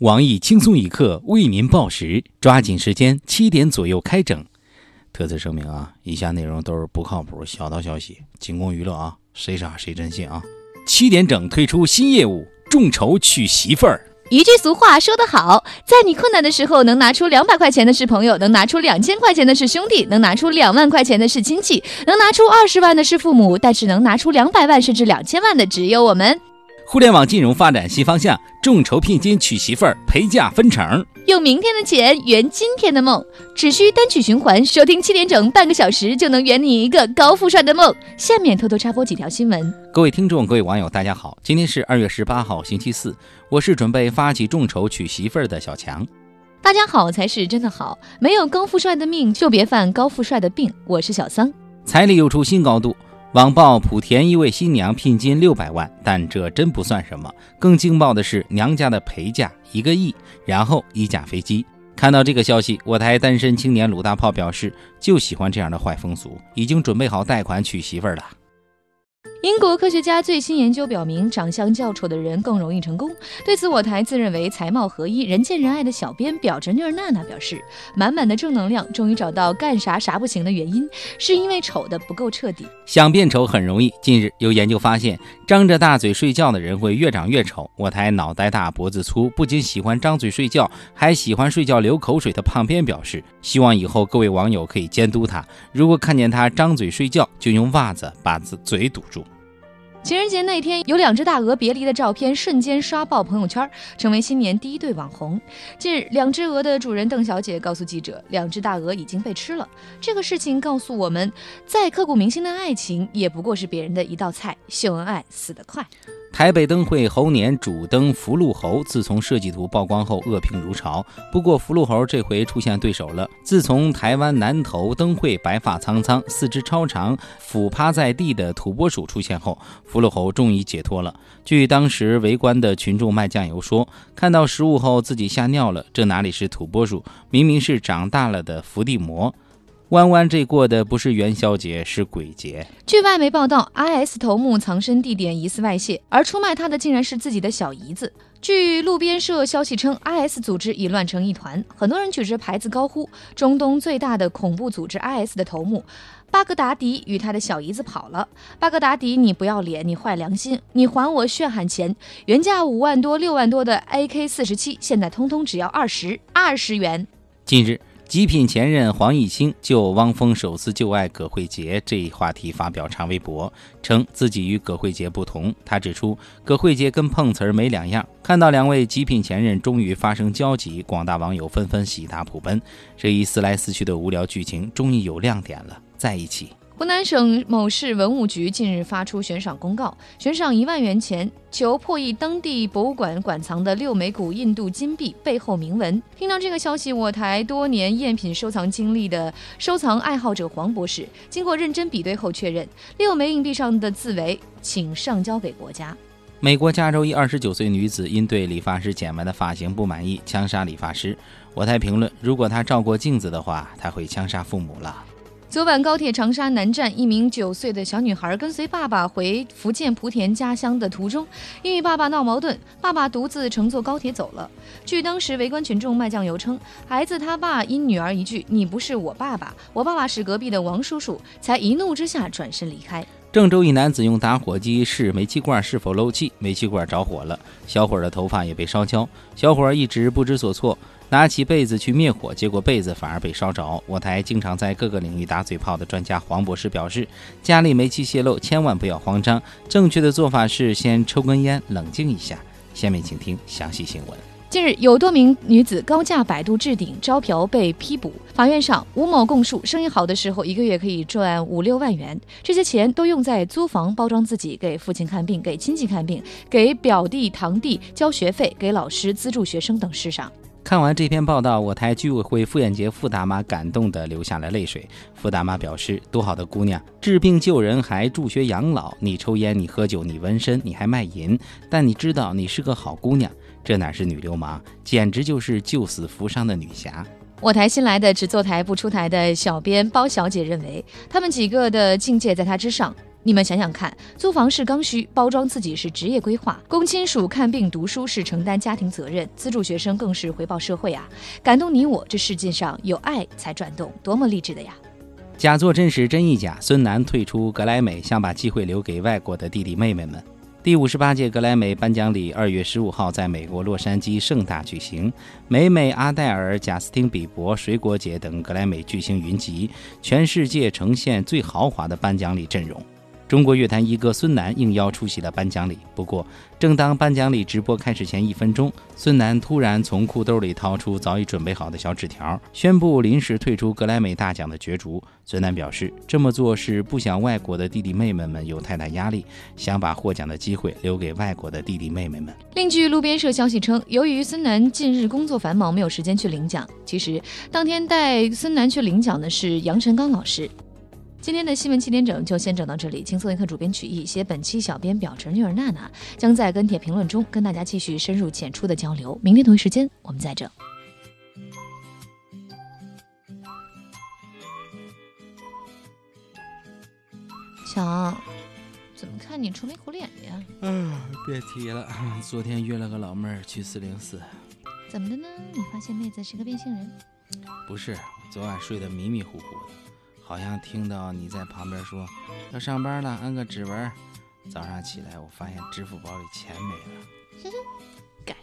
网易轻松一刻为您报时，抓紧时间，七点左右开整。特此声明啊，以下内容都是不靠谱小道消息，仅供娱乐啊，谁傻谁真信啊！七点整推出新业务，众筹娶媳妇儿。一句俗话说得好，在你困难的时候，能拿出两百块钱的是朋友，能拿出两千块钱的是兄弟，能拿出两万块钱的是亲戚，能拿出二十万的是父母，但是能拿出两百万甚至两千万的只有我们。互联网金融发展新方向，众筹聘金娶媳妇儿，陪嫁分成。用明天的钱圆今天的梦，只需单曲循环收听七点整，半个小时就能圆你一个高富帅的梦。下面偷偷插播几条新闻。各位听众，各位网友，大家好，今天是二月十八号，星期四，我是准备发起众筹娶媳妇儿的小强。大家好才是真的好，没有高富帅的命，就别犯高富帅的病。我是小桑，彩礼又出新高度。网曝莆田一位新娘聘金六百万，但这真不算什么。更劲爆的是娘家的陪嫁一个亿，然后一架飞机。看到这个消息，我台单身青年鲁大炮表示，就喜欢这样的坏风俗，已经准备好贷款娶媳妇儿了。英国科学家最新研究表明，长相较丑的人更容易成功。对此，我台自认为才貌合一、人见人爱的小编表侄女儿娜娜表示，满满的正能量，终于找到干啥啥不行的原因，是因为丑的不够彻底。想变丑很容易。近日有研究发现，张着大嘴睡觉的人会越长越丑。我台脑袋大脖子粗，不仅喜欢张嘴睡觉，还喜欢睡觉流口水的胖编表示，希望以后各位网友可以监督他，如果看见他张嘴睡觉，就用袜子把嘴堵住。情人节那天，有两只大鹅别离的照片瞬间刷爆朋友圈，成为新年第一对网红。近日，两只鹅的主人邓小姐告诉记者，两只大鹅已经被吃了。这个事情告诉我们，再刻骨铭心的爱情，也不过是别人的一道菜。秀恩爱死得快。台北灯会猴年主灯福禄猴，自从设计图曝光后，恶评如潮。不过福禄猴这回出现对手了。自从台湾南投灯会白发苍苍、四肢超长、俯趴在地的土拨鼠出现后，福禄猴终于解脱了。据当时围观的群众卖酱油说，看到实物后自己吓尿了。这哪里是土拨鼠，明明是长大了的伏地魔。弯弯这过的不是元宵节，是鬼节。据外媒报道，IS 头目藏身地点疑似外泄，而出卖他的竟然是自己的小姨子。据路边社消息称，IS 组织已乱成一团，很多人举着牌子高呼：“中东最大的恐怖组织 IS 的头目巴格达迪与他的小姨子跑了。巴格达迪，你不要脸，你坏良心，你还我血汗钱！原价五万多、六万多的 AK 四十七，现在通通只要二十二十元。”近日。极品前任黄毅清就汪峰首次旧爱葛荟婕这一话题发表长微博，称自己与葛荟婕不同。他指出，葛荟婕跟碰瓷儿没两样。看到两位极品前任终于发生交集，广大网友纷纷喜大普奔。这一撕来撕去的无聊剧情终于有亮点了，在一起。湖南省某市文物局近日发出悬赏公告，悬赏一万元钱，求破译当地博物馆馆藏的六枚古印度金币背后铭文。听到这个消息，我台多年赝品收藏经历的收藏爱好者黄博士，经过认真比对后确认，六枚硬币上的字为“请上交给国家”。美国加州一二十九岁女子因对理发师剪完的发型不满意，枪杀理发师。我台评论：如果她照过镜子的话，她会枪杀父母了。昨晚高铁长沙南站，一名九岁的小女孩跟随爸爸回福建莆田家乡的途中，因与爸爸闹矛盾，爸爸独自乘坐高铁走了。据当时围观群众卖酱油称，孩子他爸因女儿一句“你不是我爸爸，我爸爸是隔壁的王叔叔”，才一怒之下转身离开。郑州一男子用打火机试煤气罐是否漏气，煤气罐着火了，小伙的头发也被烧焦，小伙一直不知所措。拿起被子去灭火，结果被子反而被烧着。我台经常在各个领域打嘴炮的专家黄博士表示，家里煤气泄漏千万不要慌张，正确的做法是先抽根烟，冷静一下。下面请听详细新闻。近日，有多名女子高价百度置顶招嫖被批捕。法院上，吴某供述，生意好的时候一个月可以赚五六万元，这些钱都用在租房、包装自己、给父亲看病、给亲戚看病、给表弟堂弟交学费、给老师资助学生等事上。看完这篇报道，我台居委会妇炎洁傅大妈感动的流下了泪水。傅大妈表示：“多好的姑娘，治病救人还助学养老。你抽烟，你喝酒，你纹身，你还卖淫，但你知道你是个好姑娘，这哪是女流氓，简直就是救死扶伤的女侠。”我台新来的只坐台不出台的小编包小姐认为，他们几个的境界在她之上。你们想想看，租房是刚需，包装自己是职业规划，供亲属看病读书是承担家庭责任，资助学生更是回报社会啊！感动你我，这世界上有爱才转动，多么励志的呀！假作真时真亦假，孙楠退出格莱美，想把机会留给外国的弟弟妹妹们。第五十八届格莱美颁奖礼二月十五号在美国洛杉矶盛大举行，美美、阿黛尔、贾斯汀·比伯、水果姐等格莱美巨星云集，全世界呈现最豪华的颁奖礼阵容。中国乐坛一哥孙楠应邀出席了颁奖礼。不过，正当颁奖礼直播开始前一分钟，孙楠突然从裤兜里掏出早已准备好的小纸条，宣布临时退出格莱美大奖的角逐。孙楠表示，这么做是不想外国的弟弟妹妹们有太大压力，想把获奖的机会留给外国的弟弟妹妹们。另据路边社消息称，由于孙楠近日工作繁忙，没有时间去领奖。其实，当天带孙楠去领奖的是杨晨刚老师。今天的新闻七点整就先整到这里，轻松一刻主编曲艺，写本期小编表侄女儿娜娜将在跟帖评论中跟大家继续深入浅出的交流。明天同一时间我们再整。强，怎么看你愁眉苦脸的呀？嗯，别提了，昨天约了个老妹儿去四零四。怎么的呢？你发现妹子是个变性人？不是，昨晚睡得迷迷糊糊的。好像听到你在旁边说要上班了，按个指纹。早上起来，我发现支付宝里钱没了。改。